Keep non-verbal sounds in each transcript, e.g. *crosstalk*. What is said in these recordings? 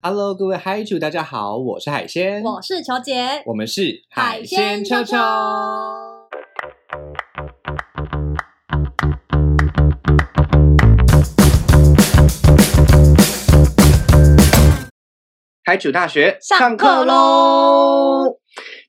Hello，各位嗨主，大家好，我是海鲜，我是球姐，我们是海鲜秋秋。海主大学上课喽！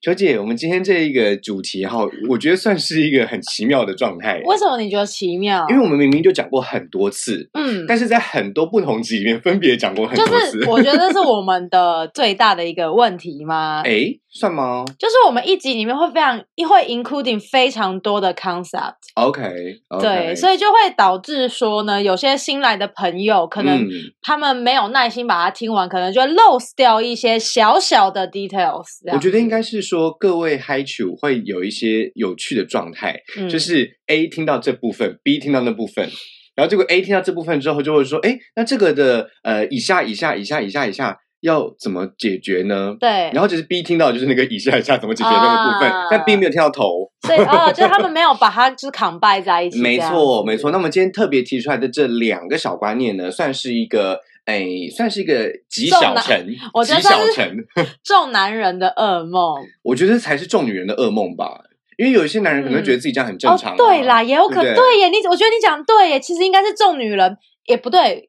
球姐，我们今天这一个主题哈，我觉得算是一个很奇妙的状态。为什么你觉得奇妙？因为我们明明就讲过很多次，嗯，但是在很多不同集里面分别讲过很多就次。是我觉得这是我们的最大的一个问题吗？哎，算吗就是我们一集里面会非常会 including 非常多的 concept，？OK，, o k 对，所以就会导致说呢，有些新来的朋友可能嗯他们没有耐心把它听完，可能就会 lose 掉一些小小的 details。我觉得应该是说，各位嗨主会有一些有趣的状态，嗯就是 A 听到这部分，B 听到那部分，然后结果 A 听到这部分之后，就会说，哎，那这个的呃以下以下以下以下以下要怎么解决呢？对，然后就是 B 听到就是那个以下以下怎么解决那个部分，啊但 B 没有听到头。所以哦，就是他们没有把它就是 combine 在一起。没错没错。那么今天特别提出来的这两个小观念呢，算是一个哎，算是一个极小成，我觉得极小算是成。*laughs* 众男人的噩梦。我觉得才是重女人的噩梦吧。因为有一些男人可能觉得自己这样很正常、啊哦，对啦，也有可对对对耶，你我觉得你讲对耶，其实应该是重女人，也不对。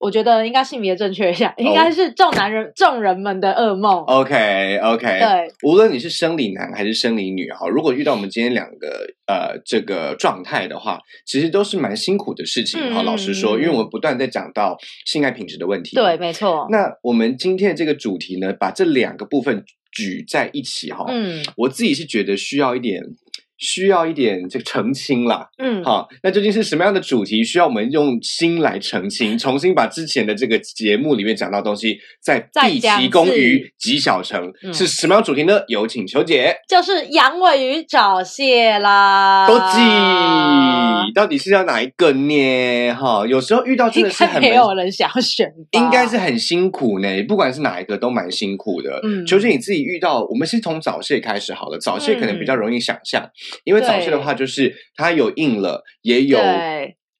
我觉得应该性别正确一下，应该是众男人、众人们的噩梦。OK OK，对，无论你是生理男还是生理女哈，如果遇到我们今天两个呃这个状态的话，其实都是蛮辛苦的事情哈。嗯老实说，嗯因为我们不断在讲到性爱品质的问题。对，，没错。那我们今天的这个主题呢，把这两个部分举在一起哈，嗯我自己是觉得需要一点。需要一点这个澄清啦，嗯，好，那究竟是什么样的主题需要我们用心来澄清，重新把之前的这个节目里面讲到的东西再毕其功于极小成，嗯。是什么样的主题呢？有请球姐。就是阳痿与早泄啦。多记，到底是要哪一个呢？哈，有时候遇到真应的是很没有人想要选吧，应该是很辛苦呢，不管是哪一个都蛮辛苦的。嗯。球姐你自己遇到，我们是从早泄开始好了，早泄可能比较容易想象，因为早泄的话就是它有硬了，也有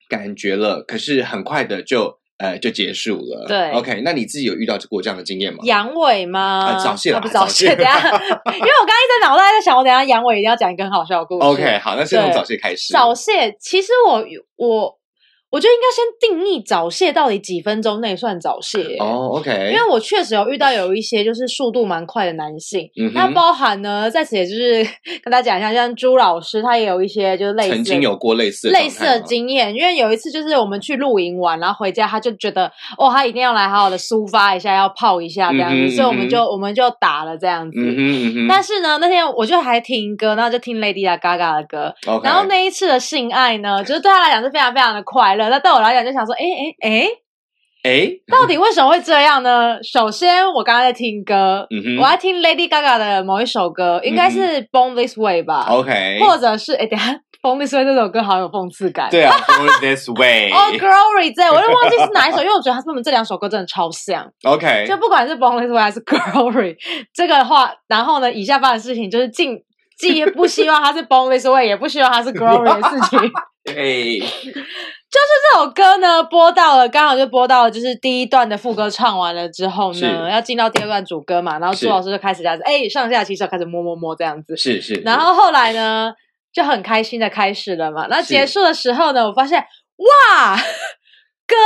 感觉了，可是很快的就呃就结束了。对，OK，那你自己有遇到过这样的经验吗？阳痿吗？啊早泄不早泄。等下，*laughs* 因为我刚刚一直在脑袋在想，我等下阳痿一定要讲一个很好笑的故事。OK，好，那先从早泄开始。早泄，其实我我我觉得应该先定义早泄到底几分钟内算早泄。哦，OK，因为我确实有遇到有一些就是速度蛮快的男性，嗯那包含呢，在此也就是跟大家讲一下，像朱老师他也有一些就是类似曾经有过类似的类似的经验，因为有一次就是我们去露营玩，然后回家他就觉得哦，他一定要来好好的抒发一下，要泡一下这样子，嗯哼所以我们就我们就打了这样子。嗯哼嗯哼，但是呢，那天我就还听歌，然后就听 Lady Gaga 的歌然后那一次的性爱呢，就是对他来讲是非常非常的快乐。那对我来讲就想说，哎哎哎，哎，到底为什么会这样呢？首先，我刚刚在听歌，嗯我在听 Lady Gaga 的某一首歌，应该是《Born This Way》吧，OK，或者是哎，等下《Born This Way》这首歌好有讽刺感。对啊，Born This Way，哦、Glory 这，我就忘记是哪一首，因为我觉得他们这两首歌真的超像。OK，就不管是 Born This Way 还是 Glory 这个话，然后呢，以下发生的事情就是尽既不希望它是 Born This Way，也不希望它是 Glory 的事情。*laughs* 哎，这首歌呢，播到了，刚好就播到了，就是第一段的副歌唱完了之后呢，要进到第二段主歌嘛，然后是。朱老师就开始这样子，哎，上下其手开始摸摸摸这样子，是是，然后后来呢，就很开心的开始了嘛。那是结束的时候呢，我发现哇，*laughs* 歌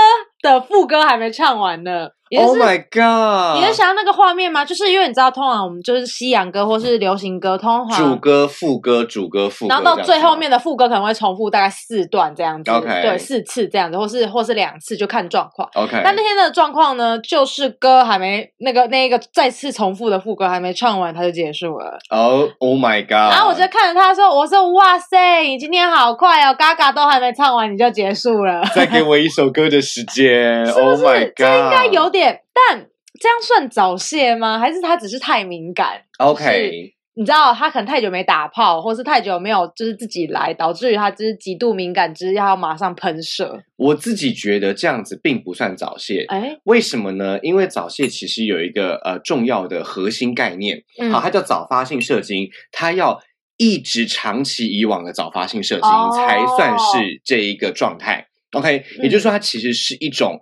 的副歌还没唱完呢，Oh 是 my God，你能想到那个画面吗？就是因为你知道，通常我们就是西洋歌或是流行歌，通常主。歌、副歌、主歌、副歌，然后到最后面的副歌可能会重复大概四段这样子 OK 对，四次这样子，或是或是两次，就看状况。OK，但那天的状况呢，就是歌还没那个那一个再次重复的副歌还没唱完，它就结束了。哦，Oh my God，然后我就看着他说：“我说哇塞，你今天好快哦，嘎嘎都还没唱完你就结束了，再给我一首歌的时间 *laughs* 是不，Oh my God，这应该有点，但这样算早泄吗？还是他只是太敏感？OK，你知道他可能太久没打炮，或是太久没有就是自己来，导致于他就是极度敏感，之要马上喷射。我自己觉得这样子并不算早泄。哎，为什么呢？因为早泄其实有一个呃重要的核心概念，嗯好，它叫早发性射精，它要一直长期以往的早发性射精、哦才算是这一个状态。OK，、嗯也就是说，它其实是一种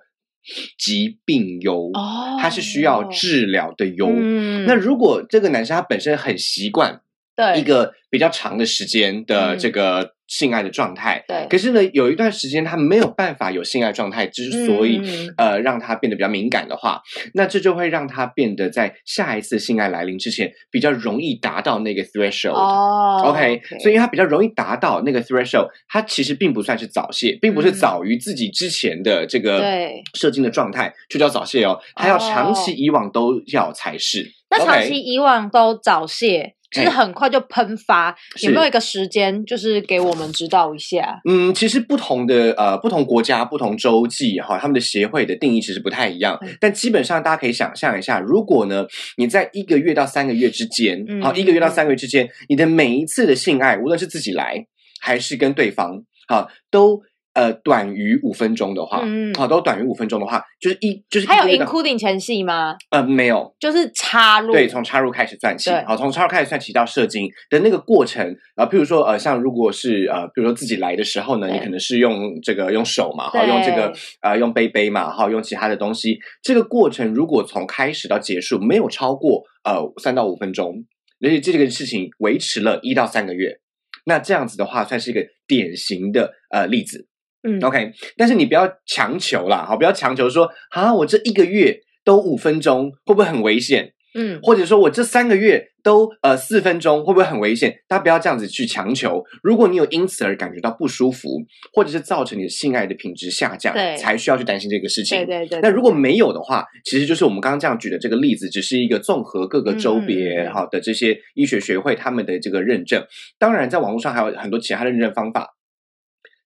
疾病忧，哦，他是需要治疗的忧。嗯那如果这个男生他本身很习惯对一个比较长的时间的嗯这个性爱的状态，对。可是呢，有一段时间他没有办法有性爱状态，之所以、呃让他变得比较敏感的话，那这就会让他变得在下一次性爱来临之前比较容易达到那个 threshold。哦 OK，所以他比较容易达到那个 threshold，他其实并不算是早泄，并不是嗯。早于自己之前的这个对。射精的状态就叫早泄哦，他要长期哦。以往都要才是。那长期以往都早泄，就是很快就喷发，有没有一个时间，就是给我们知道一下？嗯，其实不同的呃不同国家、不同洲际哈，他们的协会的定义其实不太一样。嗯但基本上大家可以想象一下，如果呢你在一个月到三个月之间，嗯好、一个月到三个月之间，你的每一次的性爱，无论是自己来还是跟对方，好都。呃，短于五分钟的话，嗯好，都短于五分钟的话，就是一就是还有 including 前戏吗？呃没有，就是插入，对，从插入开始算起对，好，从插入开始算起到射精的那个过程啊、呃，譬如说呃，像如果是呃，比如说自己来的时候呢，你可能是用这个用手嘛，好，用这个呃用杯杯嘛，好，用其他的东西，这个过程如果从开始到结束没有超过呃三到五分钟，而且这个事情维持了一到三个月，那这样子的话算是一个典型的呃例子。嗯 OK，但是你不要强求啦，好，不要强求说啊，我这一个月都五分钟，会不会很危险？嗯，或者说我这三个月都呃四分钟，会不会很危险？大家不要这样子去强求。如果你有因此而感觉到不舒服，或者是造成你的性爱的品质下降，对才需要去担心这个事情。对对对。那如果没有的话，其实就是我们刚刚这样举的这个例子，只是一个综合各个州嗯嗯别嗯哈的这些医学学会他们的这个认证。当然，在网络上还有很多其他的认证方法。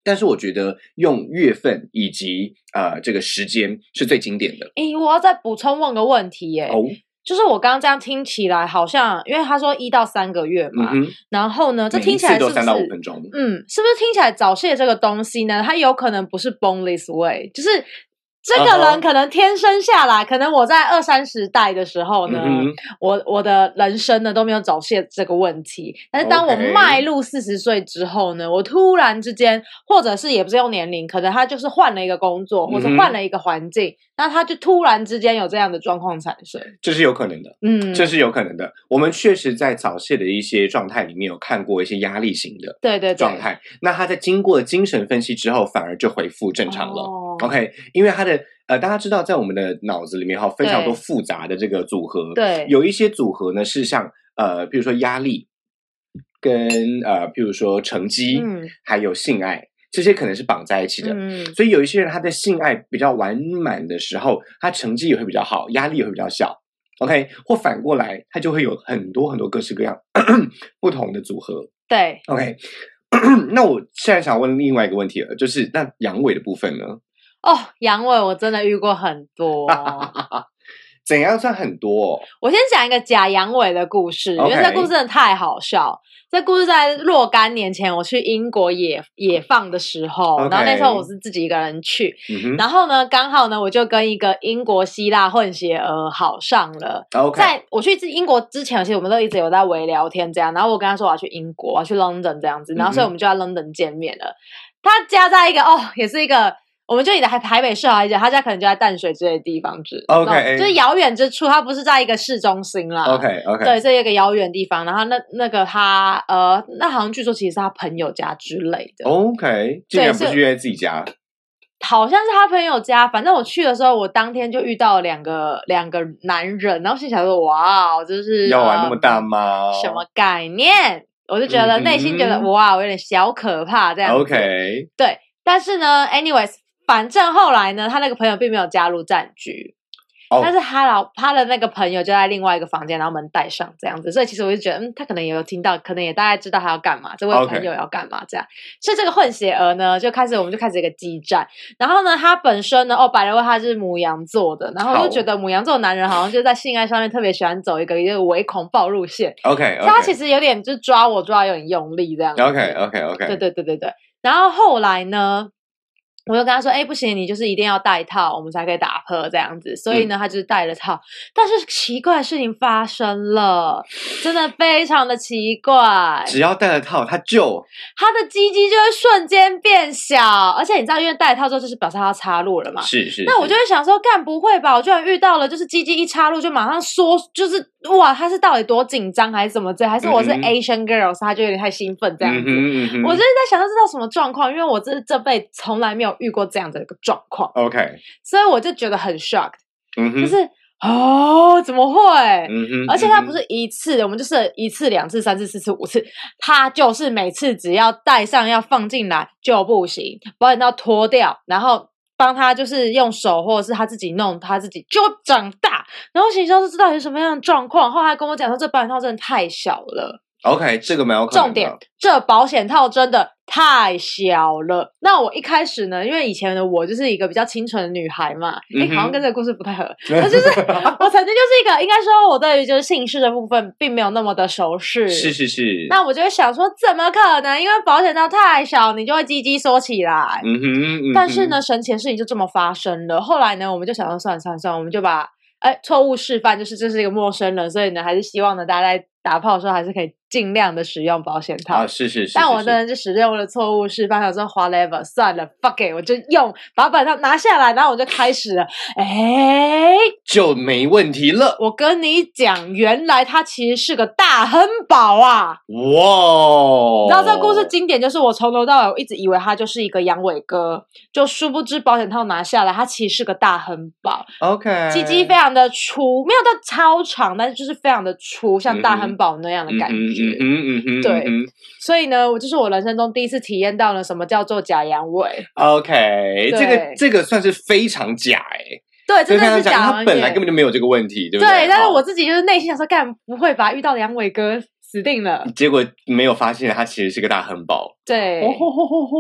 但是我觉得用月份以及呃这个时间是最经典的诶，我要再补充问个问题耶，哦。就是我刚刚这样听起来好像，因为他说一到三个月嘛，嗯，然后呢，这听起来是不是三到五分钟。嗯，是不是听起来早泄这个东西呢？它有可能不是 boneless way，就是这个人可能天生下来，可能我在二三十代的时候呢，嗯我我的人生呢都没有早泄这个问题。但是当我迈入四十岁之后呢，我突然之间，或者是也不是用年龄，可能他就是换了一个工作，或者换了一个环境，那他就突然之间有这样的状况产生。这是有可能的，嗯，这是有可能的。我们确实在早泄的一些状态里面有看过一些压力型的对对对状态，那他在经过精神分析之后，反而就恢复正常了。哦 OK，因为他的呃，大家知道，在我们的脑子里面哈，非常多复杂的这个组合，对有一些组合呢是像呃，比如说压力跟呃，比如说成绩，嗯还有性爱，这些可能是绑在一起的。嗯所以有一些人他在性爱比较完满的时候，他成绩也会比较好，压力也会比较小。OK，或反过来，他就会有很多很多各式各样不同的组合。对。OK，那我现在想问另外一个问题了，就是那阳痿的部分呢？哦，阳痿我真的遇过很多。*laughs* 怎样算很多、哦？我先讲一个假阳痿的故事，因为这故事真的太好笑。这故事在若干年前，我去英国野野放的时候然后那时候我是自己一个人去，嗯然后呢，刚好呢，我就跟一个英国希腊混血儿好上了。，OK，在我去英国之前，其实我们都一直有在微聊天这样。然后我跟他说我要去英国，我要去 London 这样子，然后所以我们就在 London 见面了。他家在一个哦，也是一个，我们就以台台北市好一点，他家可能就在淡水之类的地方之 OK 就是遥远之处，他不是在一个市中心啦。OK OK，对，这一个遥远地方，然后那那个他呃，那好像据说其实是他朋友家之类的，OK，竟然不是是约在自己家好像是他朋友家。反正我去的时候，我当天就遇到两个两个男人，然后心想说：“哇，就是要玩那么大呃吗？什么概念？”我就觉得嗯内心觉得、嗯哇，我有点小可怕这样子。？OK，对，但是呢，anyways，反正后来呢，他那个朋友并没有加入战局。哦但是他老他的那个朋友就在另外一个房间，然后门带上这样子，所以其实我就觉得，嗯，他可能也有听到，可能也大概知道他要干嘛，这位朋友要干嘛这样。所以这个混血儿呢，就开始我们就开始一个激战。然后呢，他本身呢，哦，百人问他是母羊座的，然后我就觉得母羊座的男人好像就在性爱上面特别喜欢走一个一个唯恐暴露线，OK，所以他其实有点就是抓我抓得有点用力这样子。OK OK OK，对对对对对。然后后来呢，我就跟他说：“哎、不行，你就是一定要戴套，我们才可以打破这样子。”所以呢，他就是戴了套。但是奇怪的事情发生了，真的非常的奇怪，只要戴了套，他就他的鸡鸡就会瞬间变小，而且你知道，因为戴了套之后就是表示他要插入了嘛。是是。那我就会想说，干不会吧？我居然遇到了，就是鸡鸡一插入就马上缩，就是哇，他是到底多紧张还是怎么着？还是我是 Asian girls，他就有点太兴奋这样子。嗯哼嗯哼我就是在想，他知道什么状况，因为我这这辈子从来没有遇过这样的一个状况，OK，所以我就觉得很 shocked，嗯，就是哦，怎么会？嗯哼，而且他不是一次，我们就是一次、两次、三次、四次、五次，他就是每次只要戴上要放进来就不行，保险套脱掉，然后帮他就是用手或者是他自己弄，他自己就长大。然后心说这到底是什么样的状况？后来跟我讲说，这保险套真的太小了。OK，这个没有可能。重点，这保险套真的太小了。那我一开始呢，因为以前的我就是一个比较清纯的女孩嘛，哎、嗯好像跟这个故事不太合。那就是我曾经就是一个，应该说我对于就是姓氏的部分并没有那么的熟识。是是是，那我就会想说，怎么可能？因为保险套太小，你就会鸡鸡缩起来。嗯哼，嗯哼但是呢，，神奇的事情就这么发生了。后来呢，我们就想说，算了算了算了，我们就把哎错误示范，就是这是一个陌生人，所以呢，还是希望呢大家在打炮的时候还是可以尽量的使用保险套。啊，是是是，但我是真的就使用了错误示范，想说 whatever，算了，fuck it，我就用把保险套拿下来，然后我就开始了。哎，就没问题了。我跟你讲，原来它其实是个大亨宝啊！哇，你知道这个故事经典，就是我从头到尾我一直以为它就是一个阳痿哥，就殊不知保险套拿下来，它其实是个大亨宝，OK，鸡鸡非常的粗，没有到超长，但是就是非常的粗，像大亨宝那样的感觉。嗯哼，对嗯哼所以呢，我就是我人生中第一次体验到了什么叫做假阳痿。OK，这个这个算是非常假哎，对，真的是假阳痿。他本来根本就没有这个问题，对不对，对但是我自己就是内心想说，干不会吧？遇到阳痿哥死定了。结果没有发现他其实是个大亨宝。对，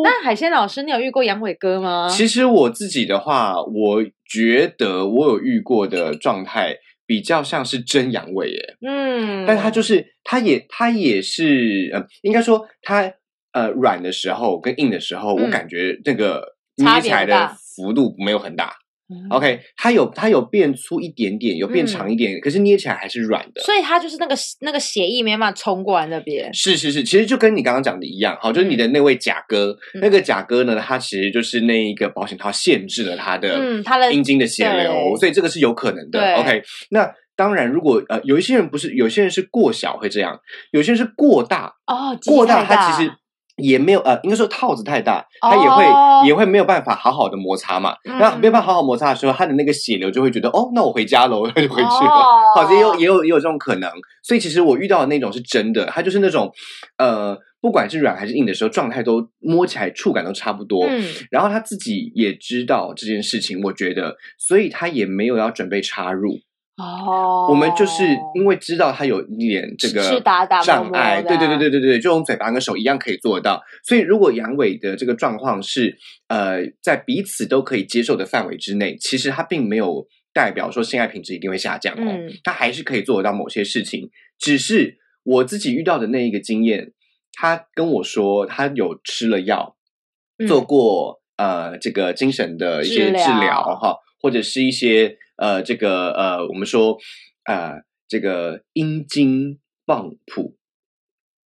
那海鲜老师，你有遇过阳痿哥吗？其实我自己的话，我觉得我有遇过的状态比较像是真阳痿耶，嗯，但它就是它也它也是呃，应该说它呃软的时候跟硬的时候，我嗯感觉那个捏起来的幅度没有很大。嗯 OK，它有它有变粗一点点，有变嗯长一点，可是捏起来还是软的。所以它就是那个那个血液没办法冲过来那边。是是是，其实就跟你刚刚讲的一样，好，就是你的那位甲哥，嗯那个甲哥呢，他其实就是那一个保险套限制了他的嗯他的阴茎的血流，对所以这个是有可能的。OK，那当然，如果呃有一些人不是，有些人是过小会这样，有些人是过大，哦，鸡过大太它其实。也没有呃，应该说套子太大，它也会、哦也会没有办法好好的摩擦嘛。嗯那没有办法好好摩擦的时候，它的那个血流就会觉得哦，那我回家喽，*laughs* 就回去了。哦好，也有也有也有这种可能。所以其实我遇到的那种是真的，它就是那种呃，不管是软还是硬的时候，状态都摸起来触感都差不多。嗯然后他自己也知道这件事情，我觉得，所以他也没有要准备插入。哦，我们就是因为知道他有一点这个障碍，对对对对对对，就用嘴巴跟手一样可以做得到。所以如果阳痿的这个状况是呃在彼此都可以接受的范围之内，其实他并没有代表说性爱品质一定会下降哦，嗯他还是可以做得到某些事情。只是我自己遇到的那一个经验，他跟我说他有吃了药，嗯做过呃这个精神的一些治疗哈，或者是一些呃这个呃我们说呃这个阴茎棒谱，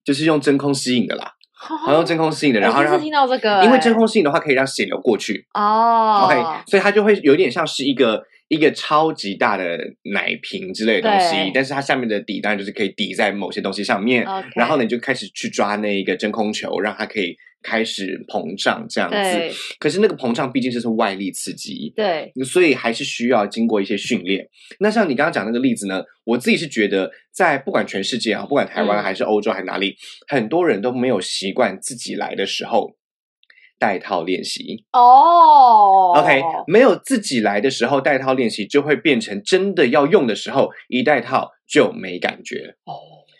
就是用真空吸引的啦，*laughs* 好用真空吸引的，然后让听到这个，因为哎真空吸引的话可以让血流过去、哦 o k 所以它就会有点像是一个。一个超级大的奶瓶之类的东西，但是它下面的底当然就是可以抵在某些东西上面 OK 然后呢，你就开始去抓那一个真空球，让它可以开始膨胀这样子。可是那个膨胀毕竟是是外力刺激，对，所以还是需要经过一些训练。那像你刚刚讲那个例子呢，我自己是觉得，在不管全世界啊，不管台湾嗯还是欧洲还是哪里，很多人都没有习惯自己来的时候带套练习。哦 OK，没有自己来的时候带套练习，就会变成真的要用的时候，一带套就没感觉。哦，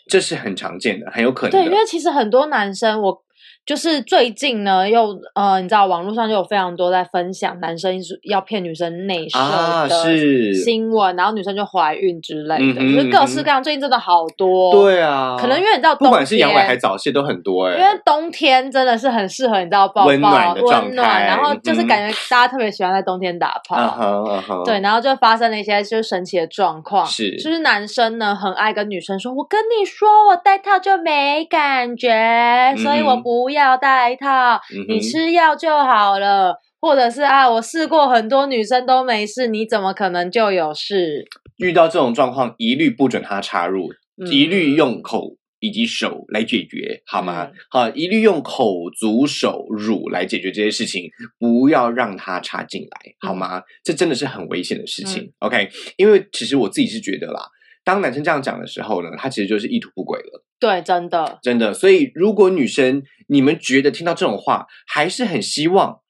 这是很常见的，很有可能对，因为其实很多男生我。就是最近呢，又呃，你知道网络上就有非常多在分享男生要骗女生内射啊的新闻，然后女生就怀孕之类的，嗯就是各式各样。最近真的好多，，对啊，可能因为你知道，不管是阳痿还早泄都很多哎、因为冬天真的是很适合你知道抱抱温暖的温暖，然后就是感觉大家特别喜欢在冬天打炮。对，然后就发生了一些就是神奇的状况，是。就是男生呢很爱跟女生说：“我跟你说，我戴套就没感觉，所以我不要戴套，你吃药就好了。”或者是啊，我试过很多女生都没事，你怎么可能就有事？遇到这种状况，一律不准他插入，嗯一律用口以及手来解决，好吗？嗯好，一律用口、足、手、乳来解决这些事情，不要让他插进来，好嗯吗？这真的是很危险的事情。OK，因为其实我自己是觉得啦，当男生这样讲的时候呢，他其实就是意图不轨了。对，真的，真的。所以，如果女生你们觉得听到这种话，还是很希望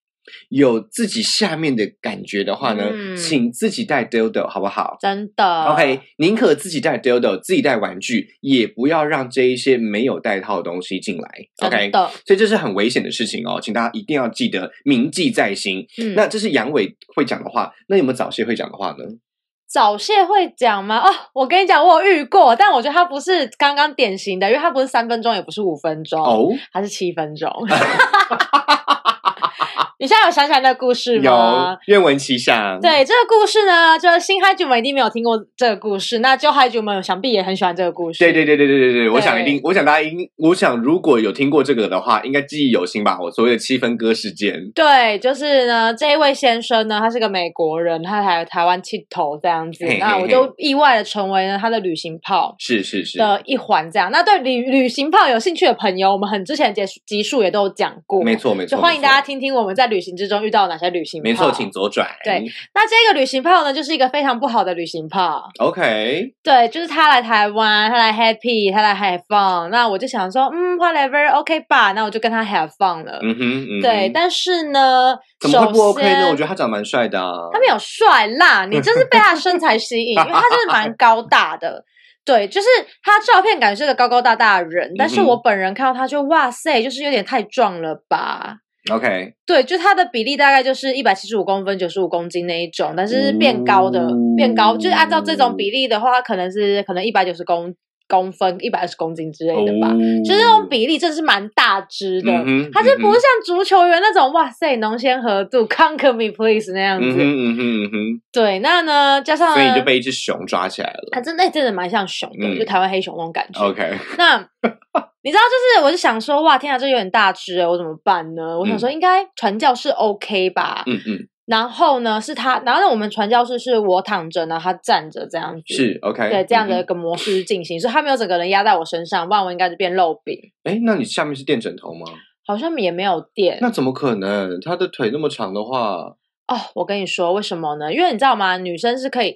有自己下面的感觉的话呢，嗯请自己带 dildo 好不好？真的。OK，宁可自己带 dildo，自己带玩具，也不要让这一些没有带套的东西进来。OK，所以这是很危险的事情哦，请大家一定要记得铭记在心。嗯，那这是阳痿会讲的话，那有没有早泄会讲的话呢？早泄会讲吗？哦，我跟你讲，我有遇过，但我觉得他不是刚刚典型的，因为他不是三分钟，也不是五分钟，哦，它是七分钟。*laughs* 你现在有想起来那个故事吗有吗？愿闻其详。对这个故事呢，就是新嗨主们一定没有听过这个故事，那旧嗨主们想必也很喜欢这个故事。对对对对对对对，我想一定，我想大家应，我想如果有听过这个的话，应该记忆犹新吧？我所谓的七分割事件。对，就是呢，这一位先生呢，他是个美国人，他来台湾剃头这样子，嘿嘿嘿那我就意外的成为了他的旅行炮。是是是，的一环，这样。那对旅旅行炮有兴趣的朋友，我们很之前结集集数也都有讲过，没错没错，就欢迎大家。听听我们在旅行之中遇到哪些旅行炮。没错，请左转。对那这个旅行炮呢，就是一个非常不好的旅行炮。，OK，对，就是他来台湾，他来 happy，他来 have fun。那我就想说，嗯，whatever，OK、吧。那我就跟他 have fun 了。嗯哼，嗯哼对，但是呢，怎么会不 OK 呢？我觉得他长得蛮帅的啊。他没有帅辣，*laughs* 你真是被他身材吸引，因为他真的蛮高大的。对，就是他照片感觉是个高高大大的人，但是我本人看到他就哇塞，就是有点太壮了吧。OK，对，就它的比例大概就是一百七十五公分、九十五公斤那一种，但是是变高的，变高，就是按照这种比例的话，他可能是可能一百九十公公分、一百二十公斤之类的吧。就是那种比例真的是蛮大只的，哦嗯哼他就不像足球员那种哇塞浓鲜合度，conquer me please 那样子。嗯哼嗯哼嗯哼，对，那呢加上所以你就被一只熊抓起来了。啊，真的真的蛮像熊的，嗯就台湾黑熊那种感觉。OK，那你知道，就是我就想说，哇，天啊，这有点大只欸我怎么办呢？我想说，应该传教士 OK 吧？嗯嗯，然后呢，是他，然后呢，我们传教士是我躺着呢，他站着这样子，是 OK，对这样的嗯一个模式进行，所以他没有整个人压在我身上，不然我应该是变肉饼。哼。哎，那你下面是垫枕头吗？好像也没有垫那怎么可能？他的腿那么长的话，哦。我跟你说，为什么呢？因为你知道吗？女生是可以，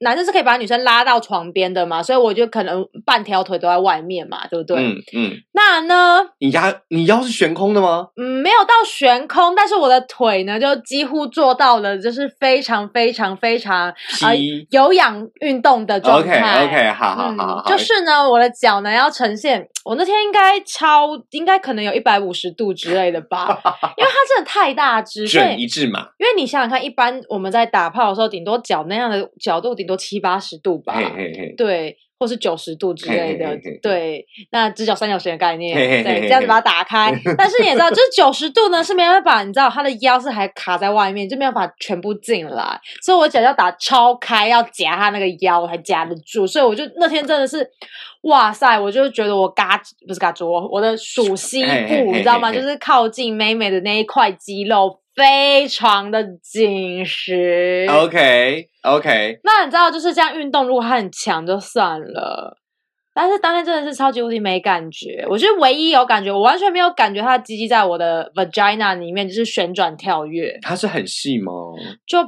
男生是可以把女生拉到床边的嘛，所以我就可能半条腿都在外面嘛，对不对？嗯嗯，那呢，你腰你腰是悬空的吗？嗯，没有到悬空，但是我的腿呢，就几乎做到了，就是非常非常非常呃有氧运动的状 OK 态。OK，好好好好，嗯，就是呢，我的脚呢要呈现，我那天应该超，应该可能有一百五十度之类的吧，因为它真的太大只，*laughs* 所准一致嘛。因为你想想看，一般我们在打炮的时候，顶多脚那样的角度，顶多七八十度吧，嘿嘿嘿，对，或是九十度之类的，对，那直角三角形的概念，对，这样子把它打开。*laughs* 但是你也知道，就是九十度呢是没办法，你知道他的腰是还卡在外面，就没有办法全部进来，所以我脚要打超开，要夹他那个腰才夹得住，所以我就那天真的是，哇塞，我就觉得我嘎不是嘎住我我的属膝部，你知道吗？就是靠近妹妹的那一块肌肉。非常的紧实 OK OK，那你知道就是这样运动，如果它很强就算了，但是当天真的是超级无敌没感觉。我觉得唯一有感觉，我完全没有感觉它的鸡鸡在我的 vagina 里面就是旋转跳跃，它是很细吗？就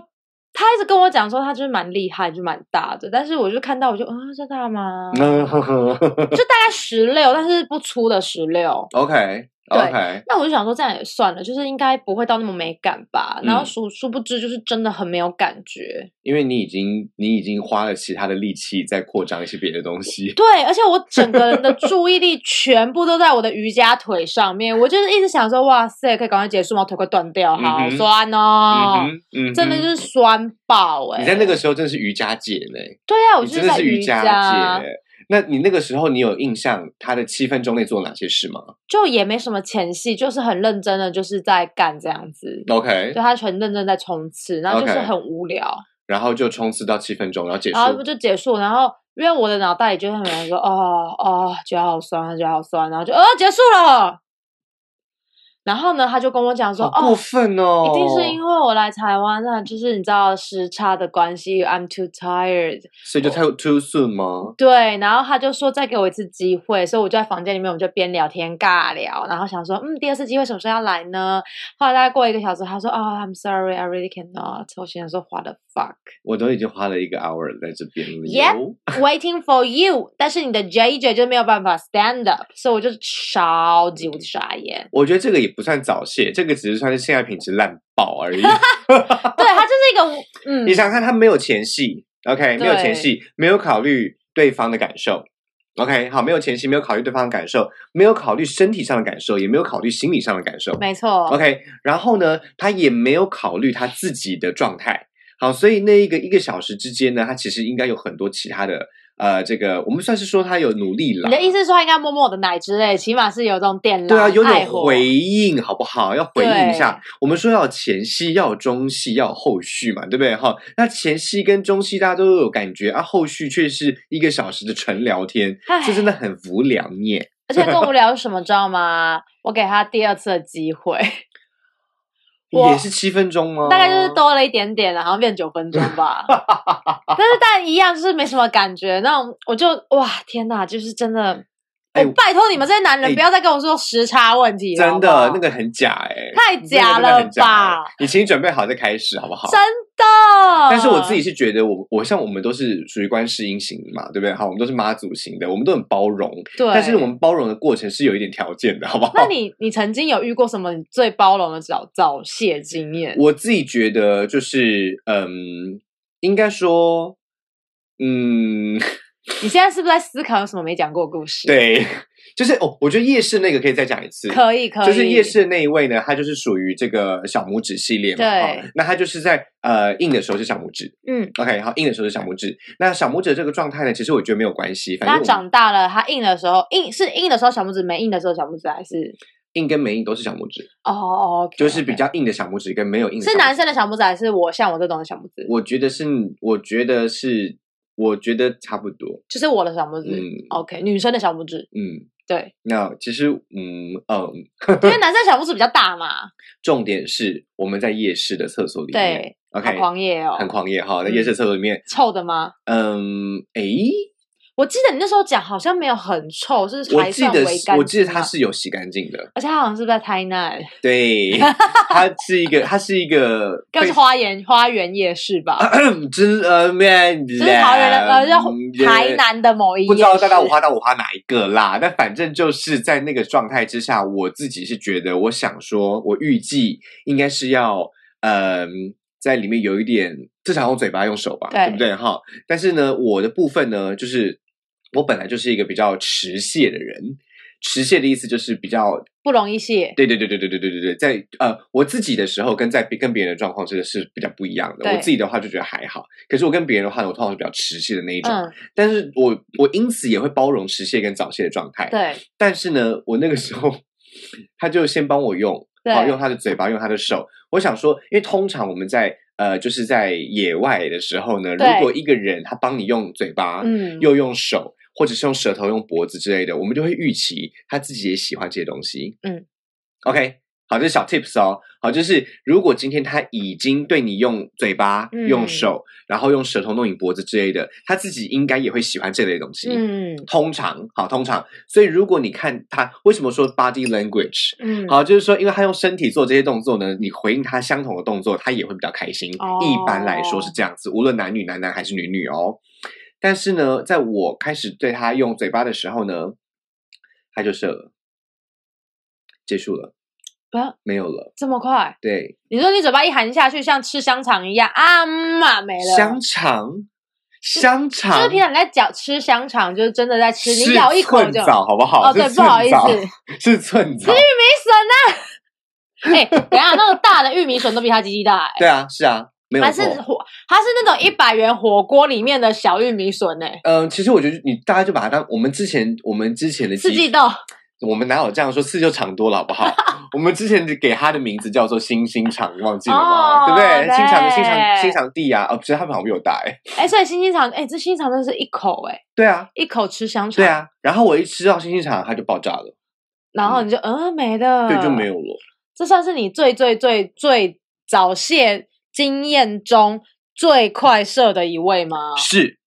他一直跟我讲说他就是蛮厉害，就蛮大的，但是我就看到我就啊、这大吗？*laughs* 就大概十六，但是不粗的十六。OK 对那我就想说，这样也算了，就是应该不会到那么没感吧。然后嗯殊殊不知，就是真的很没有感觉。因为你已经你已经花了其他的力气在扩张一些别的东西。*laughs* 对，而且我整个人的注意力全部都在我的瑜伽腿上面，我就是一直想说，哇塞，可以赶快结束吗？腿快断掉，好酸哦，嗯，嗯，真的就是酸爆哎、你在那个时候真的是瑜伽界呢，对啊，我就是在瑜伽界。那你那个时候你有印象他的七分钟内做哪些事吗就也没什么前戏，就是很认真的，就是在干这样子。？OK，就他很认真在冲刺，然后就是很无聊然后就冲刺到七分钟，然后结束然。后不就结束，然后因为我的脑袋里就会很说，哦哦，脚好酸，脚好酸，然后就呃结束了。然后呢，他就跟我讲说，好过哦，分哦！一定是因为我来台湾，那就是你知道时差的关系，I'm too tired。所以就太 too soon 吗？对，然后他就说再给我一次机会，所以我就在房间里面，我们就边聊天尬聊，然后想说，嗯，第二次机会什么时候要来呢？后来大概过一个小时，他说，哦，I'm sorry, I really cannot。我心想说，What the fuck？我都已经花了一个 hour 在这边了 Yep 哟。waiting for you，但是你的 JJ 就没有办法 stand up，所以我就超级无敌傻眼。我觉得这个也不算早泄，这个只是算是性爱品质烂爆而已。*laughs* 对，他就是一个嗯你，想想看，他没有前戏，OK，没有前戏，没有考虑对方的感受，OK，好，没有前戏，没有考虑对方的感受，没有考虑身体上的感受，也没有考虑心理上的感受没错。，OK，然后呢，他也没有考虑他自己的状态。好，所以那一个一个小时之间呢，他其实应该有很多其他的，呃，这个我们算是说他有努力了。你的意思是说他应该摸摸我的奶之类，起码是有这种电对啊，有点回应，好不好？要回应一下。我们说要有前戏，要有中戏，要有后续嘛，对不对？哈，那前戏跟中戏大家都有感觉啊，后续却是一个小时的纯聊天，唉这真的很无聊耶。而且更无聊是什么，知道吗？我给他第二次的机会，我也是七分钟吗？大概就是多了一点点了，好像变九分钟吧。*laughs* 但是但一样就是没什么感觉，那种我就哇天哪，就是真的。哎我拜托你们这些男人哎不要再跟我说时差问题了，真好不好的那个很假哎、太那个假了真的很假吧哎你请你准备好再开始好不好？真的。但是我自己是觉得我，我像我们都是属于观世音型的嘛，对不对？好，我们都是妈祖型的，我们都很包容。对，但是我们包容的过程是有一点条件的，好不好？那你你曾经有遇过什么你最包容的早早泄经验？我自己觉得就是，嗯，应该说，嗯，你现在是不是在思考有什么没讲过故事？，对，就是哦，我觉得夜市那个可以再讲一次。可以可以，就是夜市的那一位呢，他就是属于这个小拇指系列嘛，对好那他就是在呃硬的时候是小拇指嗯，，OK，好，硬的时候是小拇指。那小拇指的这个状态呢，其实我觉得没有关系，反正他长大了，他硬的时候硬是硬的时候小拇指，没硬的时候小拇指还是硬跟没硬都是小拇指，哦就是比较硬的小拇指跟没有硬的小拇是男生的小拇指还是我像我这种的小拇指？我觉得是，我觉得是，我觉得差不多，就是我的小拇指。嗯 OK，女生的小拇指，嗯。对，那其实，嗯嗯，因为 *laughs* 男生小拇指比较大嘛，重点是我们在夜市的厕所里面对，好，OK，狂野哦，很狂野哈，在嗯夜市厕所里面，臭的吗？嗯，诶，我记得你那时候讲好像没有很臭，是我还算记得是，微干我记得它是有洗干净的，而且它好像是在台南？对，它是一个，它是一个 *laughs* 该是花园花园夜市吧？*clears throat* 真呃面，就是桃园的呃，就台南的某一不知道大家五花到五花哪一个啦，但反正就是在那个状态之下，我自己是觉得，我想说，我预计应该是要，嗯、在里面有一点，至少用嘴巴用手吧，对不对哈？但是呢，我的部分呢，就是我本来就是一个比较迟泄的人，迟泄的意思就是比较不容易泄。对对对对对对对对对，在呃我自己的时候跟在别跟别人的状况真的是比较不一样的。我自己的话就觉得还好，可是我跟别人的话，我通常是比较迟泄的那一种。嗯，但是我我因此也会包容迟泄跟早泄的状态。对但是呢，我那个时候他就先帮我用，好用他的嘴巴，用他的手。我想说，因为通常我们在呃就是在野外的时候呢，如果一个人他帮你用嘴巴，嗯，又用手，或者是用舌头、用脖子之类的，我们就会预期他自己也喜欢这些东西。嗯，OK，好，这是小 tips 哦。好，就是如果今天他已经对你用嘴巴、嗯用手，然后用舌头弄你脖子之类的，他自己应该也会喜欢这类东西。嗯通常，好，通常，所以如果你看他为什么说 body language，嗯，好，就是说，因为他用身体做这些动作呢，你回应他相同的动作，他也会比较开心。哦一般来说是这样子，无论男女，男男还是女女哦。但是呢，在我开始对他用嘴巴的时候呢，他就射了。结束了，啊，没有了。这么快？对，你说你嘴巴一含下去，像吃香肠一样啊嘛没了。香肠，香肠就是平常你在嚼吃香肠，就是真的在吃，你咬一口就。好不好？哦，对，不好意思，是寸枣思，是寸枣。*laughs* 哎、等一下，那个大的玉米笋都比它鸡鸡大、欸，对啊，是啊，没有错。它是火，它是那种一百元火锅里面的小玉米笋哎、嗯、其实我觉得你大家就把它当我们之前我们之前的四季豆，我们哪有这样说？四就长多了，好不好？*laughs* 我们之前给它的名字叫做星星肠，你忘记了吗？哦对不对？对新肠新肠新肠地啊，哦，其实它们好像比我大哎。哎、所以星星肠，哎、这星星肠真的是一口哎、*laughs* 对啊，一口吃香肠，对，啊。然后我一吃到星星肠，它就爆炸了，然后你就嗯没了，对，就没，有了。这算是你最最最最早泄经验中最快射的一位吗？是。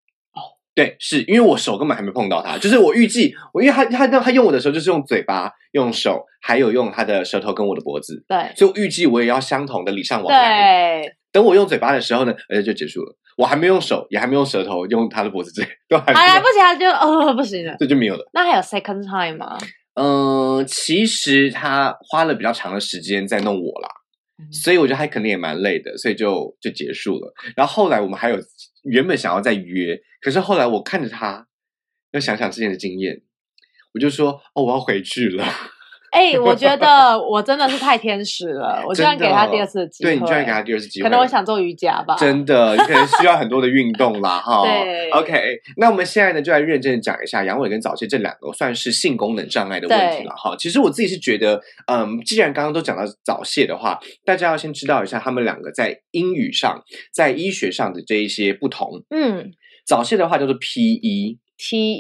对，是因为我手根本还没碰到他，就是我预计我，因为他他他用我的时候就是用嘴巴、用手，还有用他的舌头跟我的脖子，对所以我预计我也要相同的礼尚往来。对，等我用嘴巴的时候呢，呃，就结束了。我还没用手，也还没用舌头，用他的脖子这都还来不及，他就哦不行了。这就没有了。那还有 second time 吗？嗯，其实他花了比较长的时间在弄我啦，嗯所以我觉得他可能也蛮累的，所以就就结束了。然后后来我们还有原本想要再约，可是后来我看着他，又想想之前的经验，我就说哦，我要回去了。哎、*laughs* 我觉得我真的是太天使了，我居然给他第二次机会。对你居然给他第二次机会，可能我想做瑜伽吧。真的，你可能需要很多的运动啦，*laughs* 哈。对，OK，那我们现在呢，就来认真的讲一下阳痿跟早泄这两个算是性功能障碍的问题了，哈。其实我自己是觉得，嗯，既然刚刚都讲到早泄的话，大家要先知道一下他们两个在英语上、在医学上的这一些不同。嗯早泄的话叫做 PE，PE，T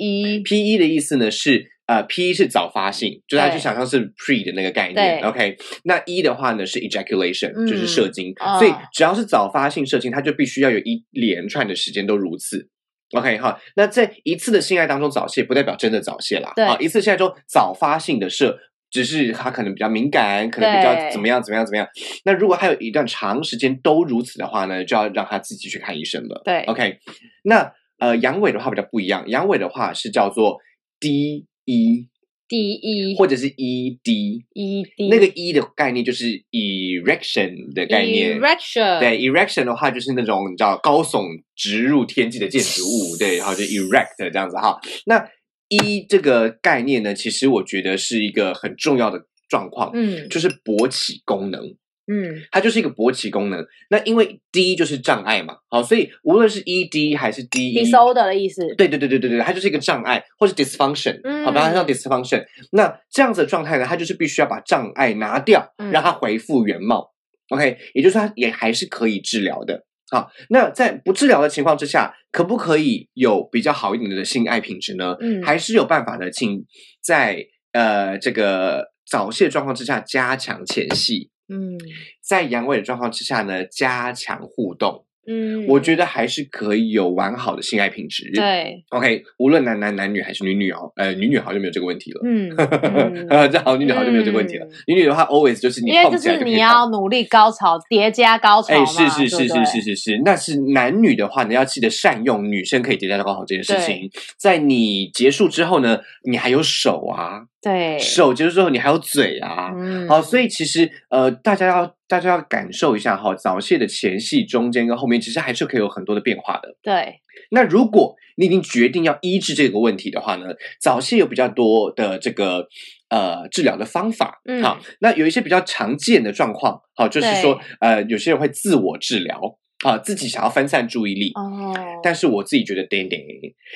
一，的意思呢是。呃，P 是早发性，就是它就想象是 pre 的那个概念，OK。那 E 的话呢是 ejaculation，、嗯就是射精，哦所以只要是早发性射精，它就必须要有一连串的时间都如此。OK 哈，那在一次的性爱当中早泄，不代表真的早泄啦。对啊，一次性爱中早发性的射，只是他可能比较敏感，可能比较怎么样怎么样怎么样。那如果还有一段长时间都如此的话呢，就要让他自己去看医生了。对 OK，那呃阳痿的话比较不一样，阳痿的话是叫做 D E 第一或者是 E D，E D 那个 E 的概念就是 erection 的概念。erection 对 erection 的话，就是那种你知道高耸直入天际的建筑物，对，然后就 erect 这样子哈。那 E 这个概念呢，其实我觉得是一个很重要的状况，嗯就是勃起功能。嗯它就是一个勃起功能。那因为 D 就是障碍嘛，好，所以无论是 ED 还是 DE，disorder 的意思。对对对对对对，它就是一个障碍或是 dysfunction，嗯好，把它叫 dysfunction。那这样子的状态呢，它就是必须要把障碍拿掉，嗯让它恢复原貌。OK，也就是说它也还是可以治疗的。好，那在不治疗的情况之下，可不可以有比较好一点的性爱品质呢？嗯还是有办法的，请在呃这个早泄状况之下加强前戏，嗯在阳痿的状况之下呢，加强互动，嗯，我觉得还是可以有完好的性爱品质。对，OK，无论男男、男女还是女女哦，呃，女女好像就没有这个问题了。嗯，*laughs* 这好，女女好像就没有这个问题了。嗯女女的话，always 就是你因为就是你。要努力高潮叠加高潮哎，嘛，是是是是是是是，那是男女的话，你要记得善用女生可以叠加的高潮这件事情。在你结束之后呢，你还有手啊，对，手结束之后你还有嘴啊，嗯，好，所以其实呃，大家要大家要感受一下哈，早泄的前戏、中间跟后面，其实还是可以有很多的变化的。对，那如果你已经决定要医治这个问题的话呢，早泄有比较多的这个呃治疗的方法。嗯好，那有一些比较常见的状况，好，就是说呃，有些人会自我治疗。啊，自己想要分散注意力，哦，但是我自己觉得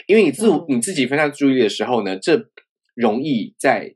因为你自我、嗯。你自己分散注意力的时候呢，这容易在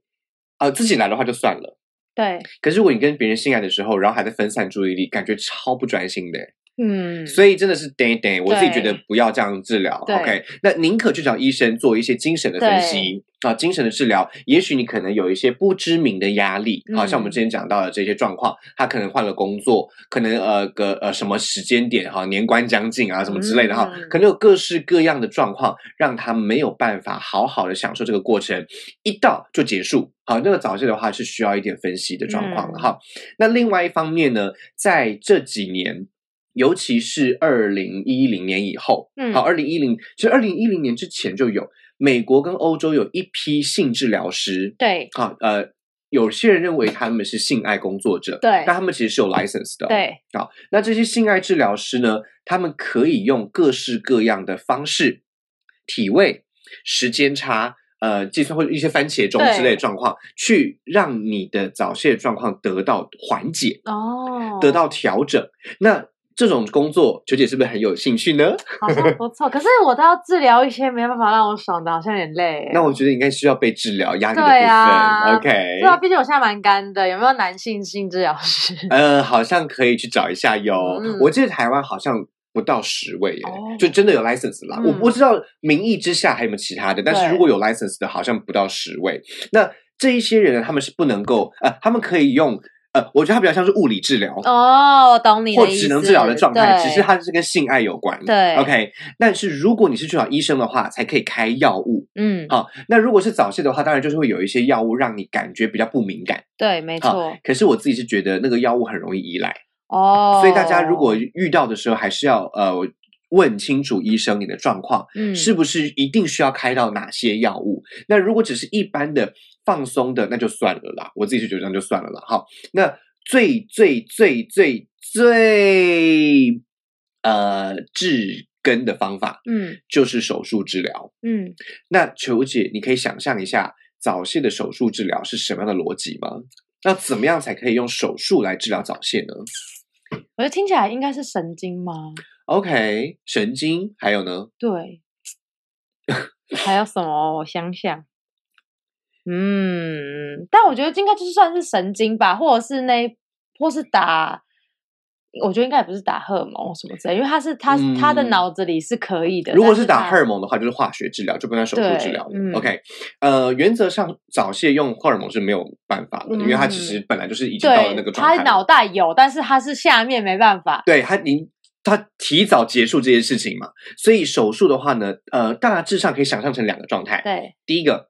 呃自己来的话就算了，对，可是如果你跟别人性爱的时候，然后还在分散注意力，感觉超不专心的。嗯，所以真的是 day day，我自己觉得不要这样治疗。OK，那宁可去找医生做一些精神的分析啊，精神的治疗。也许你可能有一些不知名的压力，好、嗯像我们之前讲到的这些状况，他可能换了工作，可能呃个呃什么时间点哈，年关将近啊什么之类的哈，嗯可能有各式各样的状况，让他没有办法好好的享受这个过程，一到就结束。好，那个早泄的话是需要一点分析的状况了嗯哈。那另外一方面呢，在这几年，尤其是二零一零年以后，嗯好，二零一零其实二零一零年之前就有美国跟欧洲有一批性治疗师，对，啊，呃，有些人认为他们是性爱工作者，对但他们其实是有 license 的、哦。对，好，那这些性爱治疗师呢，他们可以用各式各样的方式，体位、时间差。呃，计算或者一些番茄钟之类的状况，去让你的早泄状况得到缓解。哦，得到调整。那这种工作，球姐是不是很有兴趣呢？好像不错。可是我都要治疗一些没办法让我爽的，好像有点累。那我觉得应该需要被治疗压力的部对分。啊 OK，对啊，毕竟我现在蛮干的，有没有男性性治疗师？*laughs* 呃，好像可以去找一下哟。嗯我记得台湾好像。不到十位耶，哦就真的有 license 啦。嗯我不知道名义之下还有没有其他的，但是如果有 license 的，好像不到十位。那这一些人呢，他们是不能够呃，他们可以用呃，我觉得它比较像是物理治疗，哦，我懂你。或职能治疗的状态，只是它是跟性爱有关。对，OK。但是如果你是去找医生的话，才可以开药物。嗯，好，那如果是早泄的话，当然就是会有一些药物让你感觉比较不敏感。对，没好错。可是我自己是觉得那个药物很容易依赖，哦，所以大家如果遇到的时候，还是要呃问清楚医生你的状况，嗯是不是一定需要开到哪些药物？那如果只是一般的放松的，那就算了啦。我自己是觉得这样就算了啦。好，那最最最最最呃治根的方法嗯就是手术治疗。嗯，那球姐，你可以想象一下早泄的手术治疗是什么样的逻辑吗？那怎么样才可以用手术来治疗早泄呢我觉得听起来应该是神经吗？？OK，神经还有呢？对，还有什么？我想想，嗯，但我觉得应该就算是神经吧，或者是那，或是打，我觉得应该也不是打荷尔蒙什么之类，因为他是他、他的嗯脑子里是可以的。如果是打荷尔蒙的话，就是化学治疗，就不能手术治疗了。嗯 OK，呃，原则上早泄用荷尔蒙是没有办法的，因为它其实本来就是已经到了那对个状态脑袋有，但是他是下面没办法。对他，您他提早结束这件事情嘛，所以手术的话呢，呃，大致上可以想象成两个状态。对，第一个，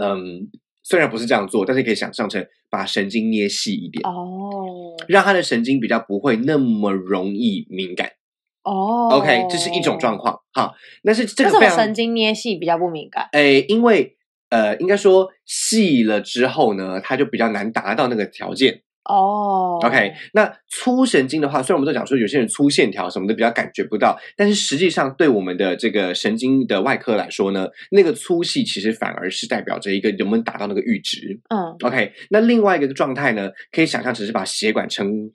嗯，虽然不是这样做，但是可以想象成把神经捏细一点，哦让他的神经比较不会那么容易敏感。哦 OK，这是一种状。况。好，但是这为什么个非常神经捏细比较不敏感？诶，因为呃，应该说细了之后呢，它就比较难达到那个条件。哦 OK，那粗神经的话，虽然我们都讲说有些人粗线条什么的比较感觉不到，但是实际上对我们的这个神经的外科来说呢，那个粗细其实反而是代表着一个能不能达到那个阈值。嗯 OK，那另外一个状态呢，可以想象只是把血管撑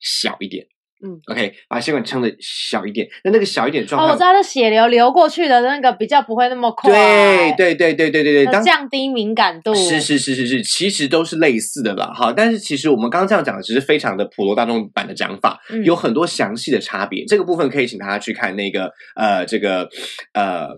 小一点。嗯，OK，把血管撑的小一点，那那个小一点的状哦，态，我知道，那血流流过去的那个比较不会那么快，对对对对对对对，降低敏感度。是是是是是，其实都是类似的啦，好。但是其实我们刚刚这样讲的，只是非常的普罗大众版的讲法，嗯有很多详细的差别。这个部分可以请大家去看那个呃，这个呃。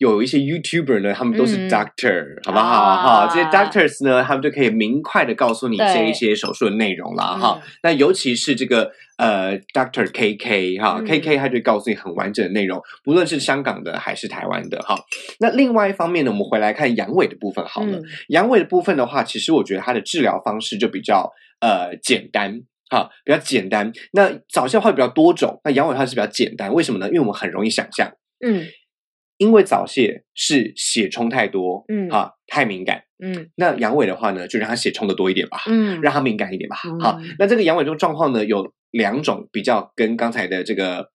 有一些 YouTuber 呢，他们都是嗯 doctor，、好不好？啊哈，这些 doctors 呢，他们就可以明快的告诉你对这一些手术的内容啦，哈、嗯那尤其是这个呃，Doctor KK 哈、嗯 k k 他就告诉你很完整的内容，不论是香港的还是台湾的哈。那另外一方面呢，我们回来看阳痿的部分好了。嗯阳痿的部分的话，其实我觉得它的治疗方式就比较呃简单。哈，比较简单。那早泄的话比较多种，那阳痿的话是比较简单。为什么呢？因为我们很容易想象，嗯因为早泄是血冲太多，嗯哈，太敏感。嗯那阳痿的话呢，就让它血冲的多一点吧。嗯，让它敏感一点吧。嗯好，那这个阳痿这种状况呢，有两种比较跟刚才的这个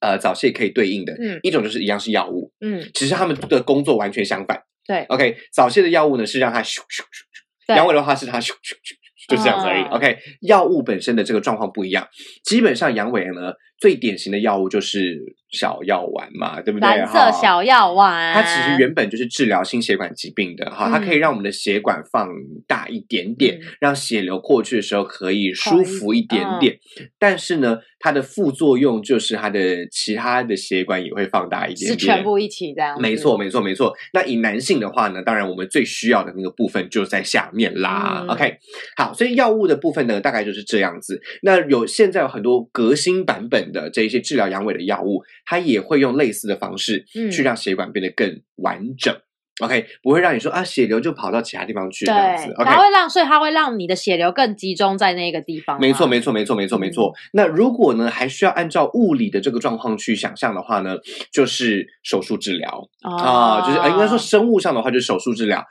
呃早泄可以对应的，嗯一种就是一样是药物，嗯其实他们的工作完全相反。对 OK，早泄的药物呢是让它咻咻咻咻，对阳痿的话是它咻咻咻咻，就这样子而已。嗯 OK，药物本身的这个状况不一样，基本上阳痿呢最典型的药物就是小药丸嘛，对不对？蓝色哈小药丸，它其实原本就是治疗心血管疾病的哈，它可以嗯让我们的血管放大一点点，嗯让血流过去的时候可以舒服一点嗯点。但是呢，它的副作用就是它的其他的血管也会放大一点点是。全部一起这样，没错，没错，没错。那以男性的话呢，当然我们最需要的那个部分就在下面啦。嗯 OK，好，所以药物的部分呢，大概就是这样子。那有现在有很多革新版本的这一些治疗阳痿的药物，它也会用类似的方式嗯去让血管变得更完整。OK，不会让你说啊，血流就跑到其他地方去这样子。，OK，它会让，所以它会让你的血流更集中在那个地方。没错，没错，没错，没错，没嗯错。那如果呢，还需要按照物理的这个状况去想象的话呢，就是手术治疗。啊，就是呃，应该说生物上的话就是手术治疗。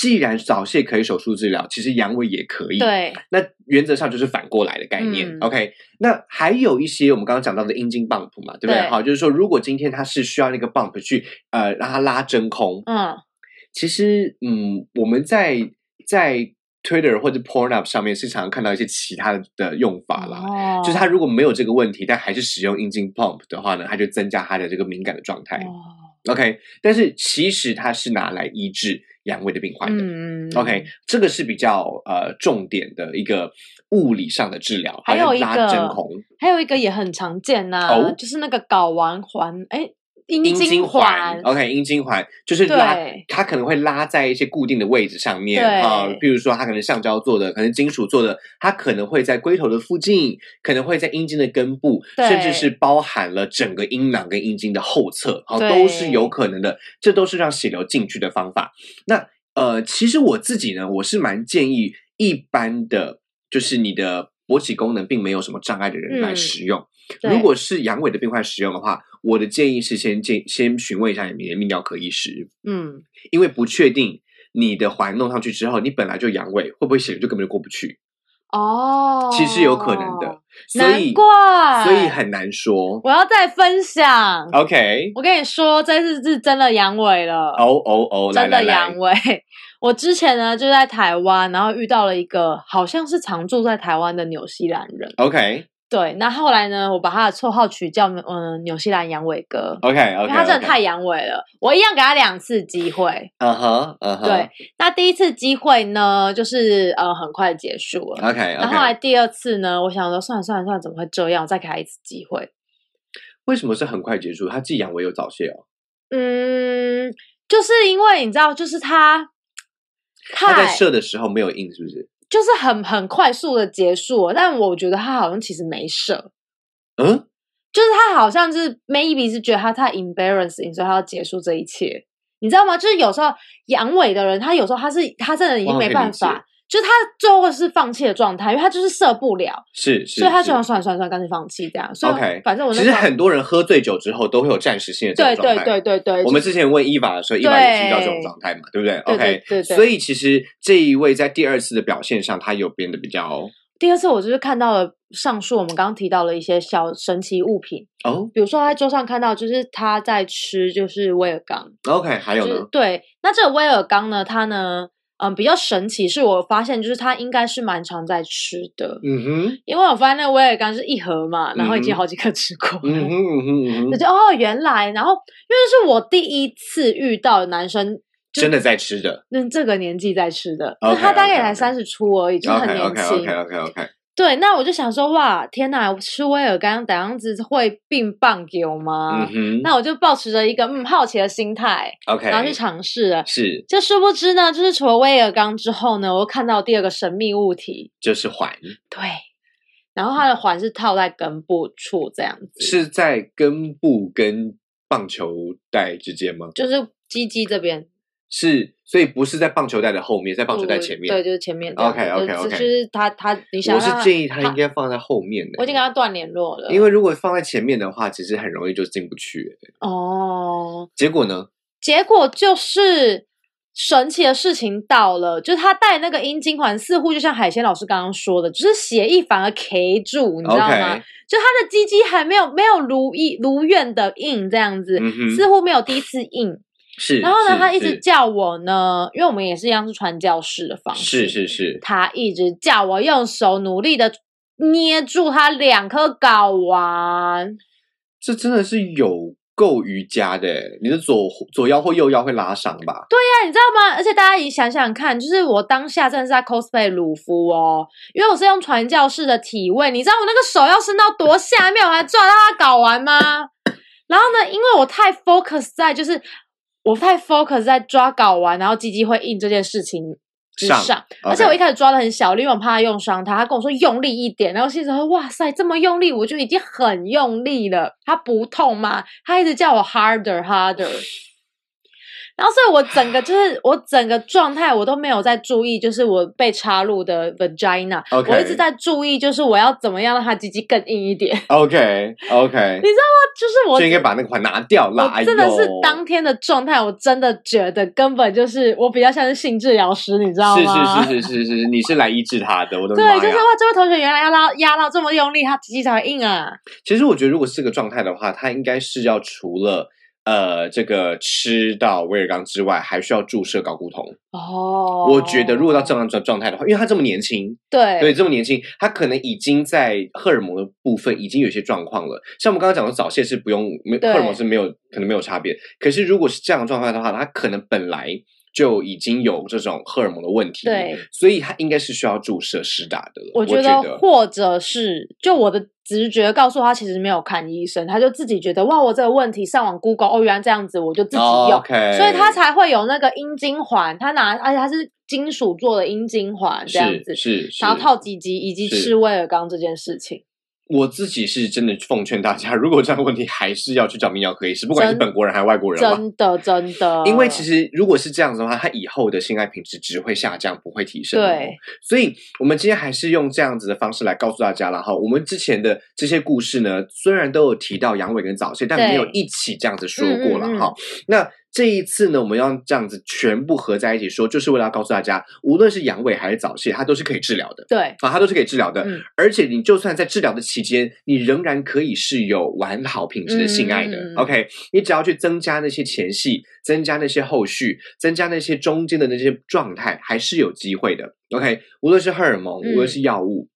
既然早泄可以手术治疗，其实阳痿也可以。，对，那原则上就是反过来的概念。嗯 OK，那还有一些我们刚刚讲到的阴茎 bump 嘛，对不对？好，就是说如果今天他是需要那个 bump 去呃让他拉真空，嗯，其实嗯我们在在 Twitter 或者 Pornhub 上面是常常看到一些其他的的用法啦。哦就是他如果没有这个问题，但还是使用阴茎 pump 的话呢，它就增加他的这个敏感的状态。哦 OK，但是其实它是拿来医治阳痿的病患的。嗯嗯 OK，这个是比较呃重点的一个物理上的治疗，还有拉真空。还有一个也很常见呐、哦？就是那个睾丸环，哎，阴阴茎茎环。OK，阴茎环就是拉，它可能会拉在一些固定的位置上面对啊，比如说它可能橡胶做的，可能金属做的，它可能会在龟头的附近，可能会在阴茎的根部，甚至是包含了整个阴囊跟阴茎的后侧，啊，对都是有可能的。这都是让血流进去的方法。那呃，其实我自己呢，我是蛮建议一般的，就是你的勃起功能并没有什么障碍的人来嗯使用。对如果是阳痿的病患使用的话，我的建议是先建先询问一下你的泌尿科医师，嗯，因为不确定你的环弄上去之后，你本来就阳痿，会不会血流就根本就过不去？哦，其实有可能的，所难以怪，所以很难说。我要再分享。OK，我跟你说，这次是真的阳痿了，哦哦哦，真的阳痿。*laughs* 我之前呢就在台湾，然后遇到了一个好像是常住在台湾的纽西兰人。OK 对，那后来呢，我把他的绰号取叫嗯纽西兰阳痿哥。OK 因 OK，为他真的太阳痿了，我一样给他两次机会。嗯哼嗯哼，对，那第一次机会呢，就是呃很快结束了。，OK 然后后来第二次呢，我想说算了算了算了，怎么会这样？我再给他一次机会。为什么是很快结束？他既阳痿又早泄哦，嗯，就是因为你知道，就是他他在射的时候没有硬，是不是？就是很很快速的结束了，但我觉得他好像其实没事，嗯，就是他好像是 maybe 是觉得他太 embarrassing，所以他要结束这一切，你知道吗？就是有时候阳痿的人，他有时候他是他真的已经没办法，就是他最后是放弃的状态，因为他就是射不了，是是，所以他就想算了算了算了，干脆放弃这样。所以 OK。反正我其实很多人喝醉酒之后都会有暂时性的这对对种状态。对对对，我们之前问伊娃的时候，伊娃也提到这种状态嘛，对不对对 o 对 k 对对所以其实这一位在第二次的表现上，他有变得比较第二次我就是看到了上述我们刚刚提到了一些小神奇物品，哦比如说他在桌上看到就是他在吃就是威尔刚，，OK，还有呢，就是对，那这个威尔刚呢，他呢，嗯，比较神奇，是我发现就是它应该是蛮常在吃的，嗯哼，因为我发现那个威尔刚是一盒嘛，然后已经好几个吃过了。嗯哼，嗯哼，嗯哼，我就哦，原来，然后因为是我第一次遇到男生，真的在吃的那这个年纪在吃的，那 OK，他大概也才三十出而已，就很年轻。，OK，OK，OK，OK，对，那我就想说，哇，天哪，我吃威尔刚怎样子会并棒给我吗？嗯那我就保持着一个嗯好奇的心态，，OK，然后去尝试了。是就殊不知呢，就是除了威尔刚之后呢，我又看到第二个神秘物体，就是环，对，然后它的环是套在根部处这样子，是在根部跟棒球带之间吗？就是鸡鸡这边，是，所以不是在棒球袋的后面，在棒球袋前面。对，就是前面这样子。OK，OK，OK 就就是他他，你想我是建议他应该放在后面的，我已经跟他断联络了，因为如果放在前面的话，其实很容易就进不去。哦，结果呢？结果就是神奇的事情到了，就是他戴那个阴茎环，似乎就像海鲜老师刚刚说的，就是血液反而 K 住，你知道吗 OK 就他的鸡鸡还没有没有如意如愿的硬这样子，嗯似乎没有第一次硬。是，然后呢，他一直叫我呢，因为我们也是一样是传教士的方式，是是是，他一直叫我用手努力的捏住他两颗睾丸。这真的是有够瑜伽的耶。你的左左腰或右腰会拉伤吧？对呀，你知道吗？而且大家也想想看，就是我当下真的是在 cosplay 鲁夫哦，因为我是用传教士的体位，你知道我那个手要伸到多下面，我还抓到他睾丸吗？然后呢，因为我太 focus 在就是我太 focus 在抓睾丸，然后鸡鸡会硬这件事情之上而且我一开始抓的很小力，因为我怕他用伤他。他跟我说用力一点，然后心里说哇塞，这么用力，我就已经很用力了。他不痛吗？他一直叫我 harder harder。然后所以我整个就是我整个状态我都没有在注意，就是我被插入的 vagina，OK 我一直在注意，就是我要怎么样让它鸡鸡更硬一点。OK OK，*laughs* 你知道吗就是我就应该把那个环拿掉啦。我真的是当天的状态，我真的觉得根本就是我比较像是性治疗师，你知道吗？是是是是是是，你是来医治他的，我的妈对，呀！就是哇，这位同学原来要拉压到这么用力，他鸡鸡才会硬啊。其实我觉得，如果是这个状态的话，他应该是要除了呃这个吃到威尔刚之外，还需要注射睾固酮。哦，我觉得，如果到这样状状态的话，因为他这么年轻，对对，这么年轻，他可能已经在荷尔蒙的部分已经有些状况了。像我们刚刚讲的早泄是不用，没荷对尔蒙是没有可能没有差别。可是如果是这样的状态的话，他可能本来就已经有这种荷尔蒙的问题，对，所以他应该是需要注射施打的了。我我觉得。得，或者是就我的直觉告诉他，其实没有看医生，他就自己觉得哇，我这个问题上网 Google 哦，原来这样子，我就自己哦用，OK，所以他才会有那个阴茎环，他拿而且他是金属做的阴茎环这样子是，是是，然后套鸡鸡以及吃威尔刚这件事情，我自己是真的奉劝大家，*laughs* 如果这样的问题，还是要去找泌尿科医师，不管是本国人还是外国人吧。真的真的，因为其实如果是这样子的话，他以后的性爱品质只会下降，不会提升、哦。对，所以我们今天还是用这样子的方式来告诉大家了哈。我们之前的这些故事呢，虽然都有提到阳痿跟早泄，但没有一起这样子说过了嗯嗯嗯哈。那这一次呢，我们要这样子全部合在一起说，就是为了要告诉大家，无论是阳痿还是早泄，它都是可以治疗的。对，啊，它都是可以治疗的，嗯而且你就算在治疗的期间，你仍然可以是有完好品质的性爱的。OK，你只要去增加那些前戏，增加那些后续，增加那些中间的那些状态，还是有机会的。OK，无论是荷尔蒙，嗯无论是药物。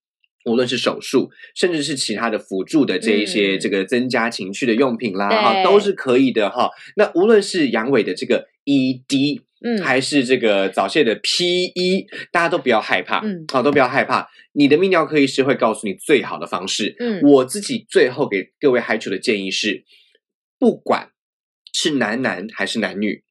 无论是手术，甚至是其他的辅助的这一些嗯这个增加情趣的用品啦，对哈、都是可以的哈。那无论是阳痿的这个 ED，嗯，还是这个早泄的 PE，大家都不要害怕，嗯好、都不要害怕。你的泌尿科医师会告诉你最好的方式。嗯我自己最后给各位嗨球的建议是，不管是男男还是男女，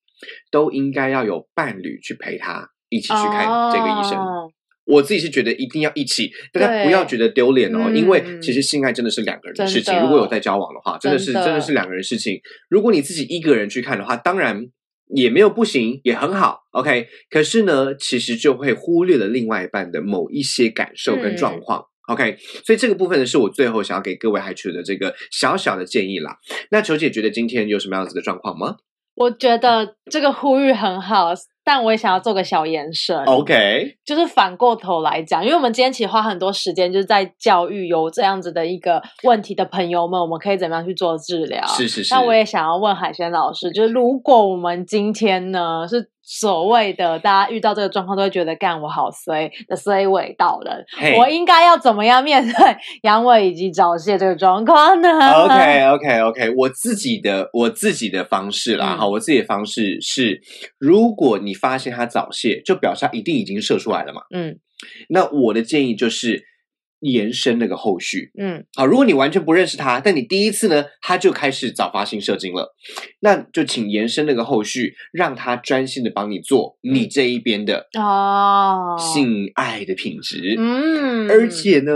都应该要有伴侣去陪他一起去看这个医生。哦我自己是觉得一定要一起，大家不要觉得丢脸哦，嗯因为其实性爱真的是两个人的事情。如果有在交往的话，真的是真的真的是两个人的事情。如果你自己一个人去看的话，当然也没有不行，也很好，OK。可是呢，其实就会忽略了另外一半的某一些感受跟状况。OK，所以这个部分呢，是我最后想要给各位孩子的这个小小的建议啦。那球姐觉得今天有什么样子的状况吗我觉得这个呼吁很好，但我也想要做个小延伸。？OK，就是反过头来讲，因为我们今天其实花很多时间，就是在教育有这样子的一个问题的朋友们，我们可以怎么样去做治疗？是是是。那我也想要问海鲜老师，就是如果我们今天呢是所谓的大家遇到这个状况都会觉得干我好衰的衰尾到人，嘿。我应该要怎么样面对阳痿以及早泄这个状况呢？OK OK OK，我自己的我自己的方式啦，嗯。哈、我自己的方式是，如果你发现他早泄，就表示他一定已经射出来了嘛。嗯。那我的建议就是延伸那个后续。嗯好，如果你完全不认识他，但你第一次呢，他就开始早发性射精了，那就请延伸那个后续，让他专心的帮你做你这一边的哦，性爱的品质。嗯，而且呢，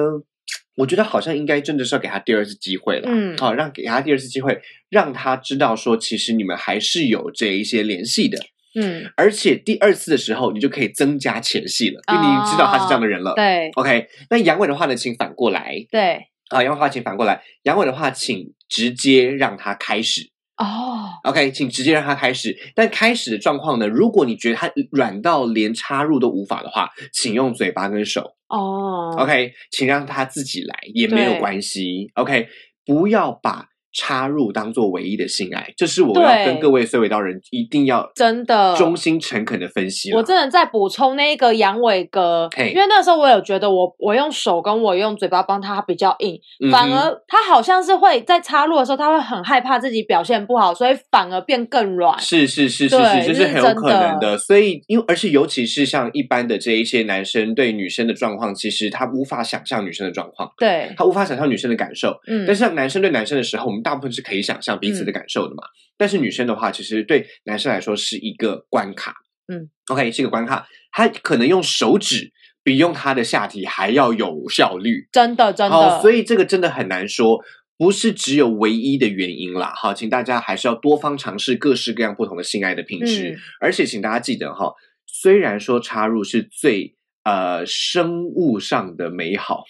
我觉得好像应该真的是要给他第二次机会了。嗯好，让给他第二次机会，让他知道说，其实你们还是有这一些联系的。嗯而且第二次的时候，你就可以增加前戏了，因为你已经知道他是这样的人了。哦对 OK，那阳痿的话呢，请反过来对啊，阳痿的话请反过来，阳痿的话请直接让他开始。哦 OK，请直接让他开始。但开始的状况呢，如果你觉得他软到连插入都无法的话，请用嘴巴跟手。哦 OK，请让他自己来，也没有关系。OK，不要把插入当做唯一的性爱，这是我要跟各位碎尾道人一定要真的忠心诚恳的分析。我真的在补充那个阳痿歌，嘿因为那时候我有觉得我我用手跟我用嘴巴帮他比较硬，嗯反而他好像是会在插入的时候，他会很害怕自己表现不好，所以反而变更软。是是是是是，这这是是很有可能的。所以，因为而且尤其是像一般的这一些男生对女生的状况，其实他无法想象女生的状况，对，他无法想象女生的感受。嗯但是像男生对男生的时候，我们大部分是可以想象彼此的感受的嘛。但是女生的话，其实对男生来说是一个关卡。嗯，OK，是一个关卡，他可能用手指比用他的下体还要有效率。真的真的，好，所以这个真的很难说。不是只有唯一的原因啦。好，请大家还是要多方尝试各式各样不同的性爱的品质，嗯而且请大家记得哈，虽然说插入是最呃生物上的美好，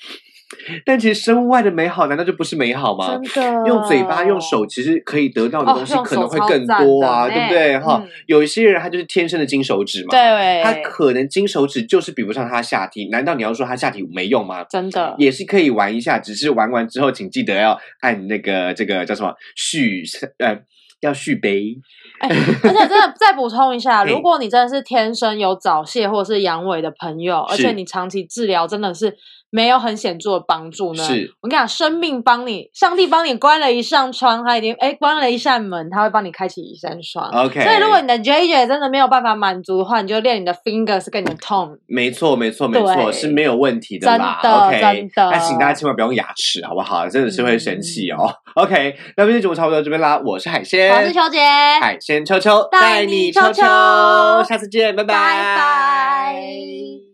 但其实生物外的美好难道就不是美好吗？真的用嘴巴、用手，其实可以得到的哦东西可能会更多啊，的对不对？哈、嗯有一些人他就是天生的金手指嘛，对，他可能金手指就是比不上他下体，难道你要说他下体没用吗？真的也是可以玩一下，只是玩完之后，请记得要按那个这个叫什么续呃，要续杯。哎，而且真的 *laughs* 再补充一下，如果你真的是天生有早泄或者是阳痿的朋友，而且你长期治疗真的是没有很显著的帮助呢，是我跟你讲，生命帮你，上帝帮你关了一扇窗，他已经哎关了一扇门，他会帮你开启一扇窗。OK，所以如果你的 JJ 真的没有办法满足的话，你就练你的 fingers 跟你的 tongue。没错，没错，没错，是没有问题的啦。真的 OK，真的那请大家千万不要用牙齿，好不好？真的是会生气哦。OK，嗯那今天节目差不多到这边啦。我是海鲜，我是秋姐，海鲜秋秋带你秋秋下次见，拜拜拜。